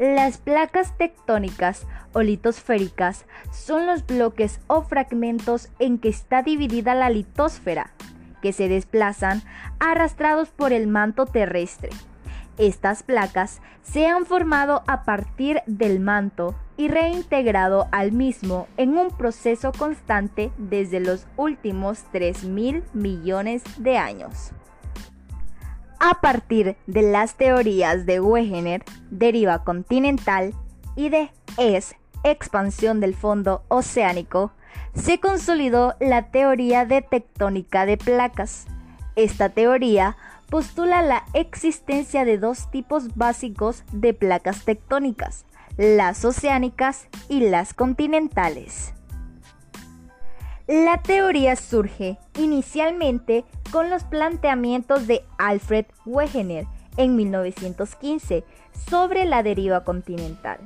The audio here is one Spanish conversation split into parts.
Las placas tectónicas o litosféricas son los bloques o fragmentos en que está dividida la litosfera, que se desplazan arrastrados por el manto terrestre. Estas placas se han formado a partir del manto y reintegrado al mismo en un proceso constante desde los últimos 3.000 millones de años. A partir de las teorías de Wegener, deriva continental, y de Es, expansión del fondo oceánico, se consolidó la teoría de tectónica de placas. Esta teoría postula la existencia de dos tipos básicos de placas tectónicas, las oceánicas y las continentales. La teoría surge inicialmente con los planteamientos de Alfred Wegener en 1915 sobre la deriva continental.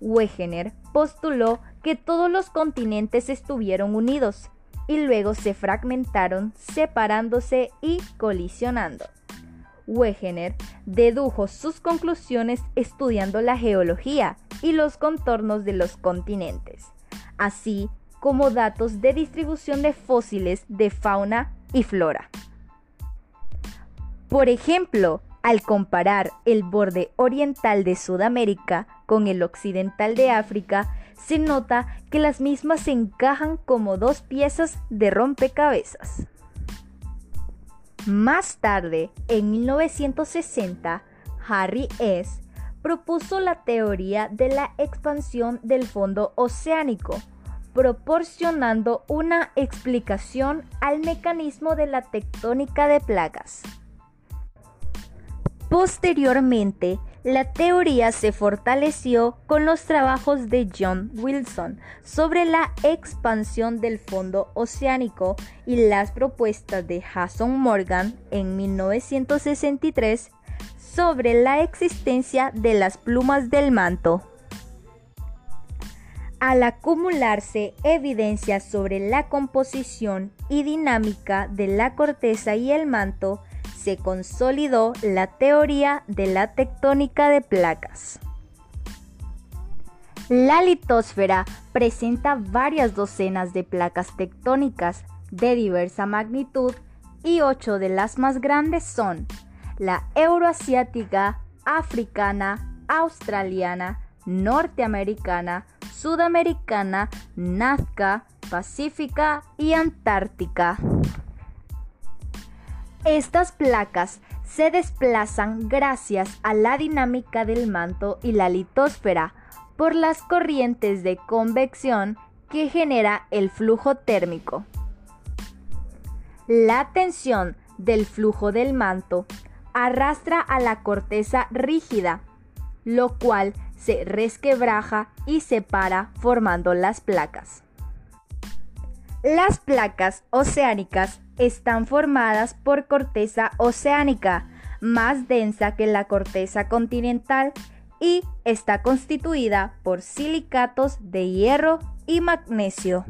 Wegener postuló que todos los continentes estuvieron unidos y luego se fragmentaron separándose y colisionando. Wegener dedujo sus conclusiones estudiando la geología y los contornos de los continentes, así como datos de distribución de fósiles de fauna y flora. Por ejemplo, al comparar el borde oriental de Sudamérica con el occidental de África, se nota que las mismas se encajan como dos piezas de rompecabezas. Más tarde, en 1960, Harry S. propuso la teoría de la expansión del fondo oceánico, proporcionando una explicación al mecanismo de la tectónica de placas. Posteriormente, la teoría se fortaleció con los trabajos de John Wilson sobre la expansión del fondo oceánico y las propuestas de Jason Morgan en 1963 sobre la existencia de las plumas del manto. Al acumularse evidencias sobre la composición y dinámica de la corteza y el manto, se consolidó la teoría de la tectónica de placas. La litosfera presenta varias docenas de placas tectónicas de diversa magnitud y ocho de las más grandes son la euroasiática, africana, australiana, norteamericana, sudamericana, nazca, pacífica y antártica. Estas placas se desplazan gracias a la dinámica del manto y la litosfera por las corrientes de convección que genera el flujo térmico. La tensión del flujo del manto arrastra a la corteza rígida, lo cual se resquebraja y separa formando las placas. Las placas oceánicas están formadas por corteza oceánica, más densa que la corteza continental, y está constituida por silicatos de hierro y magnesio.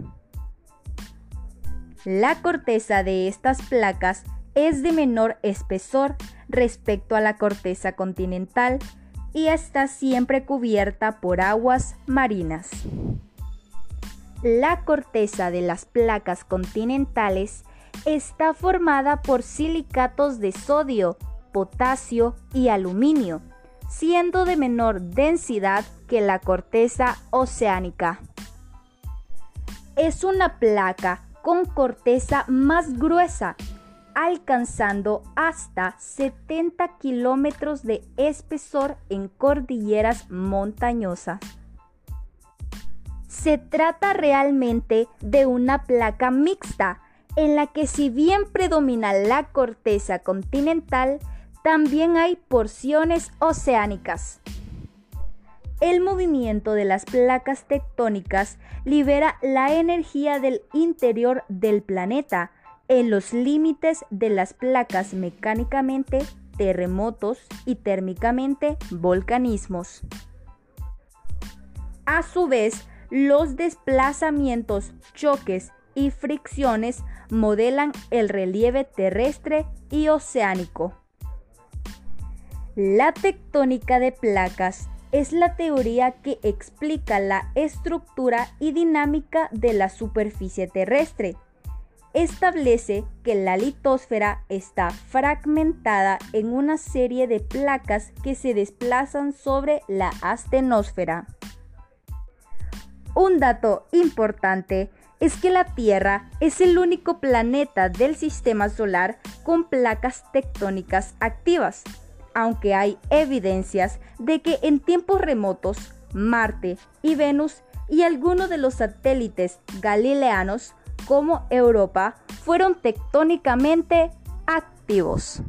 La corteza de estas placas es de menor espesor respecto a la corteza continental y está siempre cubierta por aguas marinas. La corteza de las placas continentales está formada por silicatos de sodio, potasio y aluminio, siendo de menor densidad que la corteza oceánica. Es una placa con corteza más gruesa, alcanzando hasta 70 kilómetros de espesor en cordilleras montañosas. Se trata realmente de una placa mixta, en la que si bien predomina la corteza continental, también hay porciones oceánicas. El movimiento de las placas tectónicas libera la energía del interior del planeta en los límites de las placas mecánicamente terremotos y térmicamente volcanismos. A su vez, los desplazamientos, choques y fricciones modelan el relieve terrestre y oceánico. La tectónica de placas es la teoría que explica la estructura y dinámica de la superficie terrestre. Establece que la litosfera está fragmentada en una serie de placas que se desplazan sobre la astenosfera. Un dato importante es que la Tierra es el único planeta del sistema solar con placas tectónicas activas aunque hay evidencias de que en tiempos remotos Marte y Venus y algunos de los satélites galileanos como Europa fueron tectónicamente activos.